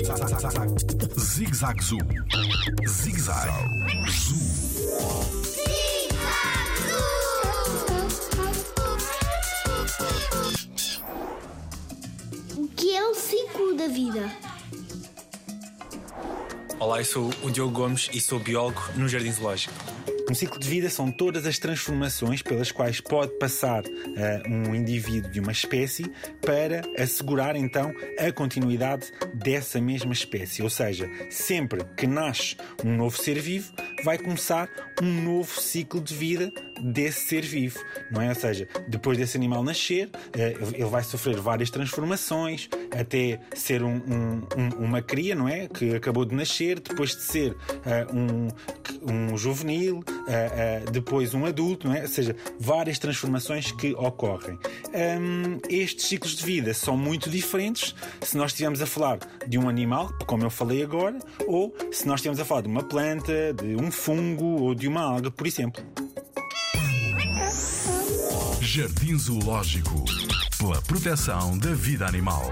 Zig Zag Zoo. Zig Zag Zoo. O que é o ciclo da vida? Olá, eu sou o Diogo Gomes e sou biólogo no Jardim Zoológico. Um ciclo de vida são todas as transformações pelas quais pode passar uh, um indivíduo de uma espécie para assegurar então a continuidade dessa mesma espécie. Ou seja, sempre que nasce um novo ser vivo, vai começar um novo ciclo de vida desse ser vivo, não é? Ou seja, depois desse animal nascer, uh, ele vai sofrer várias transformações até ser um, um, um, uma cria, não é? Que acabou de nascer, depois de ser uh, um, um juvenil, uh, depois um adulto, não é? Ou seja, várias transformações que ocorrem. Um, estes ciclos de vida são muito diferentes se nós estivermos a falar de um animal, como eu falei agora, ou se nós estivermos a falar de uma planta, de um fungo ou de uma alga, por exemplo. Jardim Zoológico. Pela proteção da vida animal.